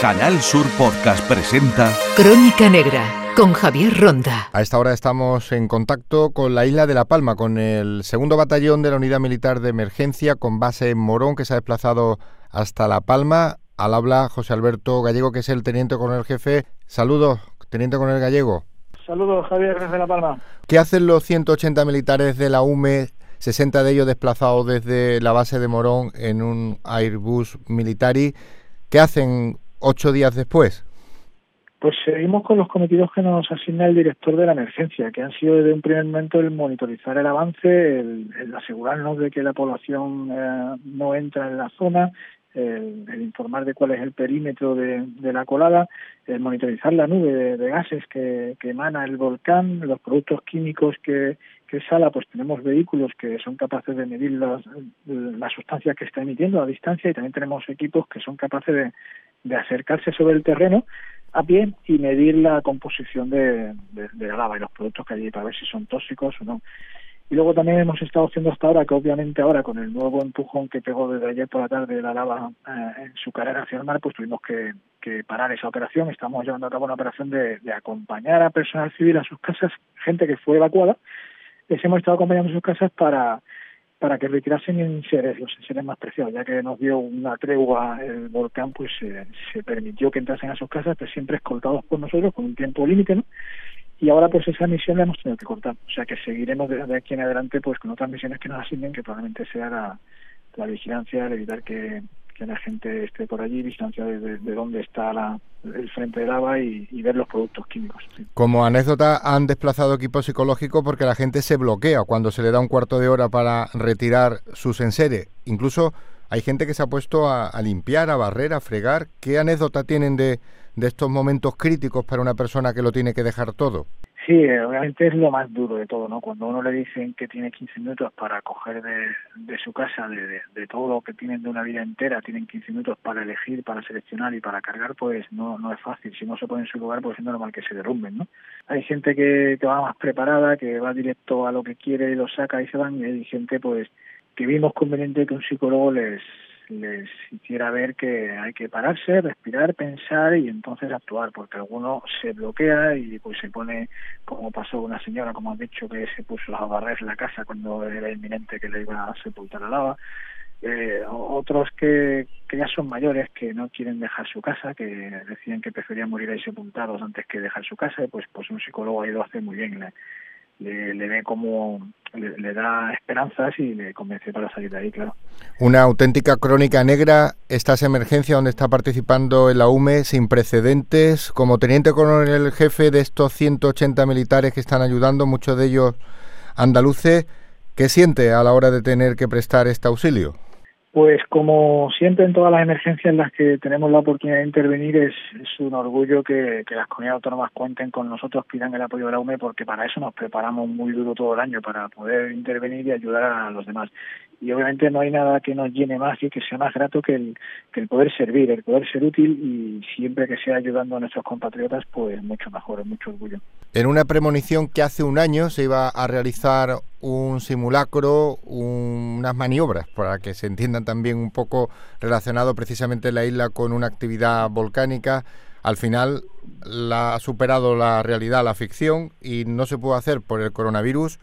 Canal Sur Podcast presenta Crónica Negra con Javier Ronda. A esta hora estamos en contacto con la isla de La Palma, con el segundo batallón de la Unidad Militar de Emergencia con base en Morón, que se ha desplazado hasta La Palma. Al habla José Alberto Gallego, que es el teniente coronel jefe. Saludos, teniente coronel Gallego. Saludos, Javier, desde La Palma. ¿Qué hacen los 180 militares de la UME 60 de ellos desplazados desde la base de Morón en un Airbus Militari. ¿Qué hacen ocho días después? Pues seguimos con los cometidos que nos asigna el director de la emergencia, que han sido desde un primer momento el monitorizar el avance, el, asegurarnos de que la población eh, no entra en la zona, el, informar de cuál es el perímetro de, la colada, el monitorizar la nube de, gases que, emana el volcán, los productos químicos que, que sala, pues tenemos vehículos que son capaces de medir las, las sustancias que está emitiendo a distancia y también tenemos equipos que son capaces de, de acercarse sobre el terreno a pie y medir la composición de, de, la lava y los productos que hay para ver si son tóxicos o no. Y luego también hemos estado haciendo hasta ahora, que obviamente ahora con el nuevo empujón que pegó desde ayer por la tarde la lava eh, en su carrera hacia el mar, pues tuvimos que, que, parar esa operación. Estamos llevando a cabo una operación de, acompañar a personal civil a sus casas, gente que fue evacuada. Les hemos estado acompañando a sus casas para para que retirasen en seres, los seres más preciados, ya que nos dio una tregua el volcán, pues se permitió que entrasen a sus casas, pero siempre escoltados por nosotros con un tiempo límite, ¿no? Y ahora pues esa misión la hemos tenido que cortar. O sea que seguiremos de, aquí en adelante pues con otras misiones que nos asignen, que probablemente sea la, la vigilancia, el evitar que, que, la gente esté por allí, vigilancia de, de, dónde está la, el frente de lava y, ver los productos químicos. Como anécdota, han desplazado equipo psicológico porque la gente se bloquea cuando se le da un cuarto de hora para retirar sus enseres. Incluso hay gente que se ha puesto a limpiar, a barrer, a fregar. ¿Qué anécdota tienen de de estos momentos críticos para una persona que lo tiene que dejar todo? Sí, obviamente es lo más duro de todo, ¿no? Cuando uno le dicen que tiene 15 minutos para coger de, de su casa, de, de, todo lo que tienen de una vida entera, tienen 15 minutos para elegir, para seleccionar y para cargar, pues no, no es fácil. Si no se pone en su lugar, pues es normal que se derrumben, ¿no? Hay gente que, que va más preparada, que va directo a lo que quiere y lo saca y se van, y hay gente, pues, que vimos conveniente que un psicólogo les, les hiciera ver que hay que pararse, respirar, pensar y entonces actuar, porque alguno se bloquea y pues se pone, como pasó una señora, como has dicho, que se puso a barrer la casa cuando era inminente que le iba a sepultar la lava. Eh, otros que, que ya son mayores, que no quieren dejar su casa, que decían que preferían morir ahí sepultados antes que dejar su casa, pues pues un psicólogo ahí lo hace muy bien, le, le, ve como le, da esperanzas y le convence para salir de ahí, claro. Una auténtica crónica negra, estas emergencias donde está participando el AUME sin precedentes, como teniente coronel jefe de estos 180 militares que están ayudando, muchos de ellos andaluces, ¿qué siente a la hora de tener que prestar este auxilio? Pues como siempre en todas las emergencias en las que tenemos la oportunidad de intervenir es, un orgullo que, las comunidades autónomas cuenten con nosotros, pidan el apoyo de la UME porque para eso nos preparamos muy duro todo el año para poder intervenir y ayudar a los demás. Y obviamente no hay nada que nos llene más y que sea más grato que el, que el poder servir, el poder ser útil y siempre que sea ayudando a nuestros compatriotas pues mucho mejor, mucho orgullo. En una premonición que hace un año se iba a realizar un simulacro, unas maniobras, para que se entiendan también un poco relacionado precisamente la isla con una actividad volcánica. Al final la ha superado la realidad, la ficción, y no se pudo hacer por el coronavirus.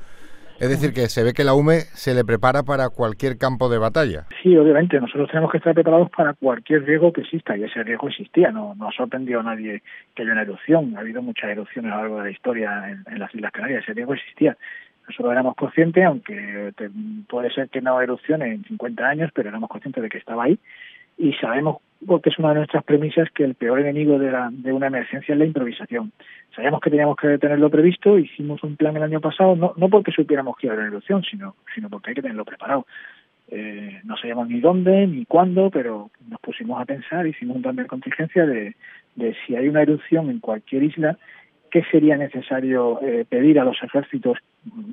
Es decir, que se ve que la UME se le prepara para cualquier campo de batalla. Sí, obviamente. Nosotros tenemos que estar preparados para cualquier riesgo que exista y ese riesgo existía. No, no ha sorprendido a nadie que haya una erupción. Ha habido muchas erupciones a lo largo de la historia en las Islas Canarias. Ese riesgo existía. Nosotros éramos conscientes, aunque puede ser que no erupcione en 50 años, pero éramos conscientes de que estaba ahí y sabemos, porque es una de nuestras premisas, que el peor enemigo de, la, de una emergencia es la improvisación. Sabíamos que teníamos que tenerlo previsto, hicimos un plan el año pasado, no, no porque supiéramos que iba a haber erupción, sino, sino porque hay que tenerlo preparado. Eh, no sabíamos ni dónde ni cuándo, pero nos pusimos a pensar, hicimos un plan de contingencia de, de si hay una erupción en cualquier isla, qué sería necesario eh, pedir a los ejércitos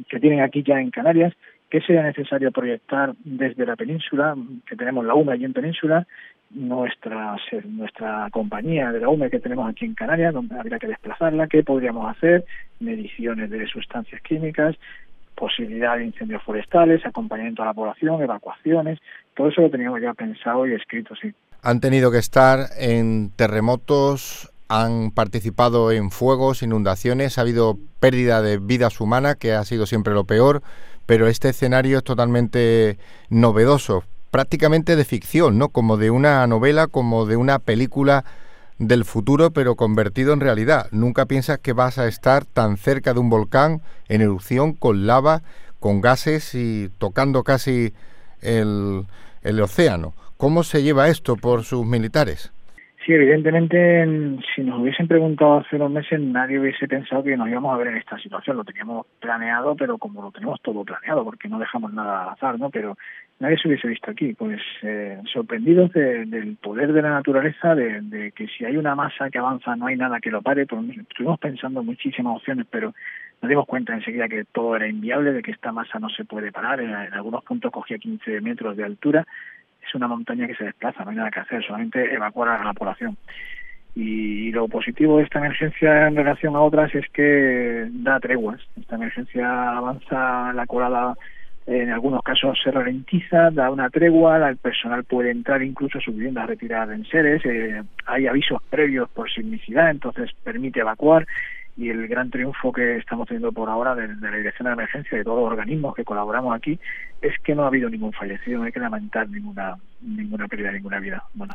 que tienen aquí ya en Canarias, qué sería necesario proyectar desde la península, que tenemos la UME allí en península, nuestra nuestra compañía de la UME que tenemos aquí en Canarias, donde habría que desplazarla, qué podríamos hacer, mediciones de sustancias químicas, posibilidad de incendios forestales, acompañamiento a la población, evacuaciones, todo eso lo teníamos ya pensado y escrito, sí. han tenido que estar en terremotos, han participado en fuegos, inundaciones, ha habido pérdida de vidas humanas, que ha sido siempre lo peor, pero este escenario es totalmente novedoso, prácticamente de ficción, ¿no? Como de una novela, como de una película del futuro, pero convertido en realidad. Nunca piensas que vas a estar tan cerca de un volcán en erupción, con lava, con gases y tocando casi el, el océano. ¿Cómo se lleva esto por sus militares? Sí, evidentemente, si nos hubiesen preguntado hace unos meses, nadie hubiese pensado que nos íbamos a ver en esta situación. Lo teníamos planeado, pero como lo tenemos todo planeado, porque no dejamos nada al azar, ¿no? Pero nadie se hubiese visto aquí. Pues eh, sorprendidos del poder de la naturaleza, de, que si hay una masa que avanza no hay nada que lo pare. Pues, estuvimos pensando muchísimas opciones, pero nos dimos cuenta enseguida que todo era inviable, de que esta masa no se puede parar. En, en algunos puntos cogía 15 metros de altura es una montaña que se desplaza, no hay nada que hacer, solamente evacuar a la población. Y, lo positivo de esta emergencia en relación a otras es que da treguas. Esta emergencia avanza la colada, en algunos casos se ralentiza, da una tregua, el personal puede entrar incluso a su vivienda a retirar enseres, eh, hay avisos previos por sismicidad, entonces permite evacuar y el gran triunfo que estamos teniendo por ahora de, la Dirección de Emergencia de todos los organismos que colaboramos aquí es que no ha habido ningún fallecido, no hay que lamentar ninguna ninguna pérdida ninguna vida. Bueno.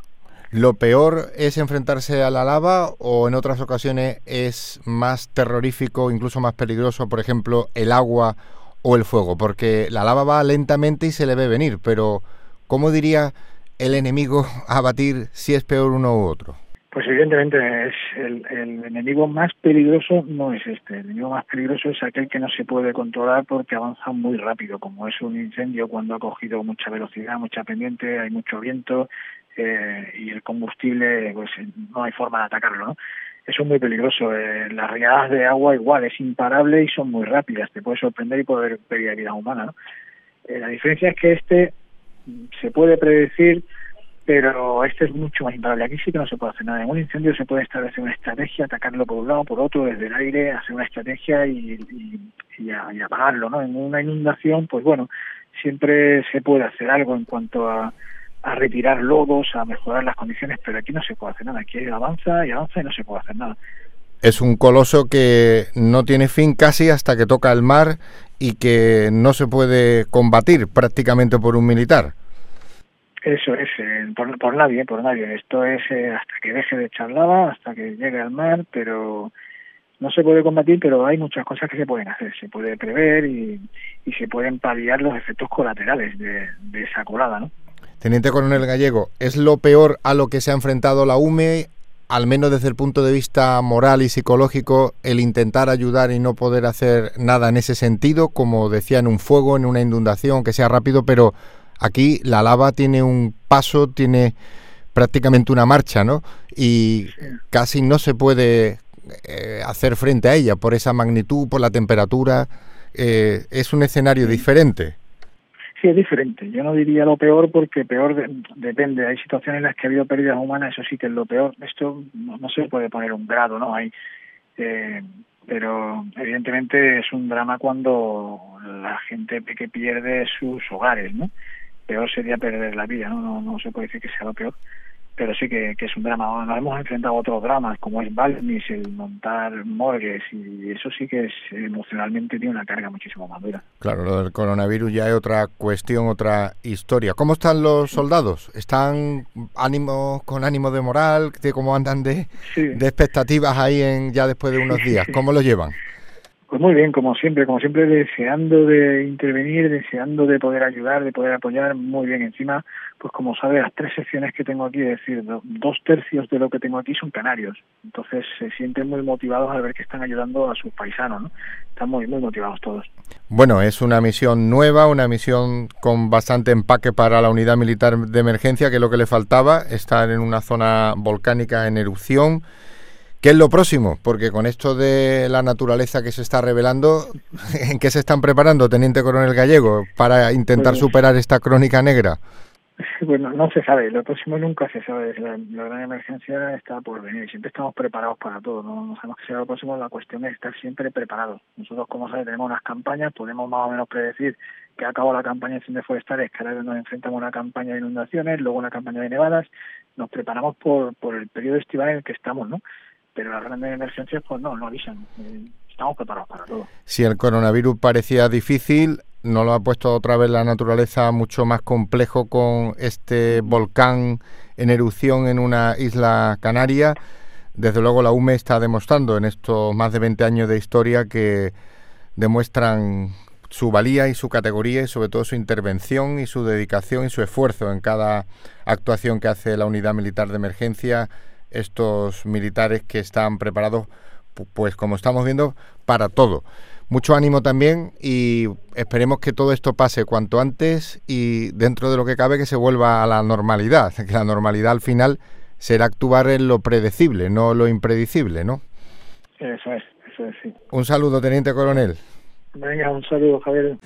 ¿Lo peor es enfrentarse a la lava o en otras ocasiones es más terrorífico, incluso más peligroso, por ejemplo, el agua o el fuego? Porque la lava va lentamente y se le ve venir, pero ¿cómo diría el enemigo a batir si es peor uno u otro? Pues evidentemente es el, enemigo más peligroso no es este, el enemigo más peligroso es aquel que no se puede controlar porque avanza muy rápido, como es un incendio cuando ha cogido mucha velocidad, mucha pendiente, hay mucho viento eh, y el combustible, pues no hay forma de atacarlo, ¿no? Eso es muy peligroso. Eh, las riadas de agua igual es imparable y son muy rápidas, te puede sorprender y poder pedir vida humana. Eh, la diferencia es que este se puede predecir pero este es mucho más imparable. Aquí sí que no se puede hacer nada. En un incendio se puede establecer una estrategia, atacarlo por un lado, por otro, desde el aire, hacer una estrategia y, y, apagarlo, ¿no? En una inundación, pues bueno, siempre se puede hacer algo en cuanto a, a retirar lodos, a mejorar las condiciones, pero aquí no se puede hacer nada. Aquí avanza y avanza y no se puede hacer nada. Es un coloso que no tiene fin casi hasta que toca el mar y que no se puede combatir prácticamente por un militar. Eso es, eh, por, nadie, por nadie. Esto es eh, hasta que deje de echar lava, hasta que llegue al mar, pero no se puede combatir, pero hay muchas cosas que se pueden hacer. Se puede prever y, y se pueden paliar los efectos colaterales de, de esa colada, ¿no? Teniente Coronel Gallego, ¿es lo peor a lo que se ha enfrentado la UME, al menos desde el punto de vista moral y psicológico, el intentar ayudar y no poder hacer nada en ese sentido, como decía, en un fuego, en una inundación, que sea rápido, pero Aquí la lava tiene un paso, tiene prácticamente una marcha, ¿no? Y casi no se puede eh, hacer frente a ella por esa magnitud, por la temperatura. Eh, es un escenario diferente. Sí, es diferente. Yo no diría lo peor porque peor depende. Hay situaciones en las que ha habido pérdidas humanas, eso sí que es lo peor. Esto no, se puede poner un grado, ¿no? Hay, eh, pero evidentemente es un drama cuando la gente que pierde sus hogares, ¿no? Peor sería perder la vida, ¿no? No, se puede decir que sea lo peor, pero sí que, es un drama. Nos hemos enfrentado a otros dramas, como es Balmis, el montar morgues, y eso sí que es emocionalmente tiene una carga muchísimo más dura. Claro, lo del coronavirus ya es otra cuestión, otra historia. ¿Cómo están los soldados? ¿Están ánimo, con ánimo de moral? ¿Cómo andan de, de expectativas ahí en ya después de unos días? ¿Cómo lo llevan? Pues muy bien, como siempre, como siempre deseando de intervenir, deseando de poder ayudar, de poder apoyar, muy bien. Encima, pues como sabe, las tres secciones que tengo aquí, es decir, dos tercios de lo que tengo aquí son canarios. Entonces se sienten muy motivados al ver que están ayudando a sus paisanos, ¿no? Están muy, muy motivados todos. Bueno, es una misión nueva, una misión con bastante empaque para la unidad militar de emergencia, que es lo que le faltaba, estar en una zona volcánica en erupción ¿Qué es lo próximo? Porque con esto de la naturaleza que se está revelando, ¿en qué se están preparando, Teniente Coronel Gallego, para intentar pues- superar esta crónica negra? Bueno, no se sabe, lo próximo nunca se sabe. La, gran emergencia está por venir, siempre estamos preparados para todo, no, sabemos qué será lo próximo, la cuestión es estar siempre preparados. Nosotros, como sabe, tenemos unas campañas, podemos más o menos predecir que acabó la campaña de incendios forestales, que ahora nos enfrentamos a una campaña de inundaciones, luego una campaña de nevadas, nos preparamos por, por el periodo estival en el que estamos, ¿no? Pero las grandes emergencias, pues no, no avisan. Eh, estamos preparados para todo. Si el coronavirus parecía difícil, no lo ha puesto otra vez la naturaleza mucho más complejo con este volcán en erupción en una isla canaria. Desde luego la UME está demostrando en estos más de 20 años de historia que demuestran su valía y su categoría y sobre todo su intervención y su dedicación y su esfuerzo en cada actuación que hace la unidad militar de emergencia, estos militares que están preparados, pues como estamos viendo, para todo. Mucho ánimo también y esperemos que todo esto pase cuanto antes y dentro de lo que cabe que se vuelva a la normalidad, que la normalidad al final será actuar en lo predecible, no lo impredecible, ¿no? Eso es, eso es, sí. Un saludo, teniente coronel. Venga, un saludo, Javier.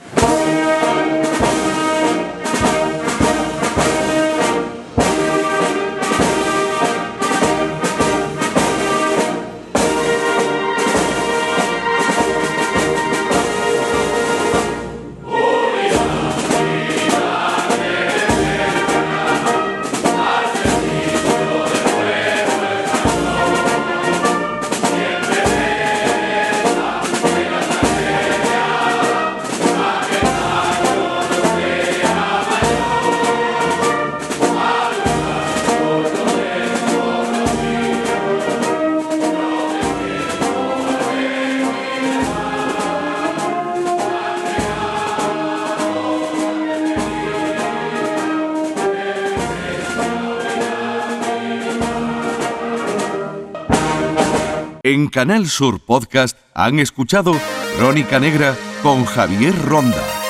En Canal Sur Podcast han escuchado Crónica Negra con Javier Ronda.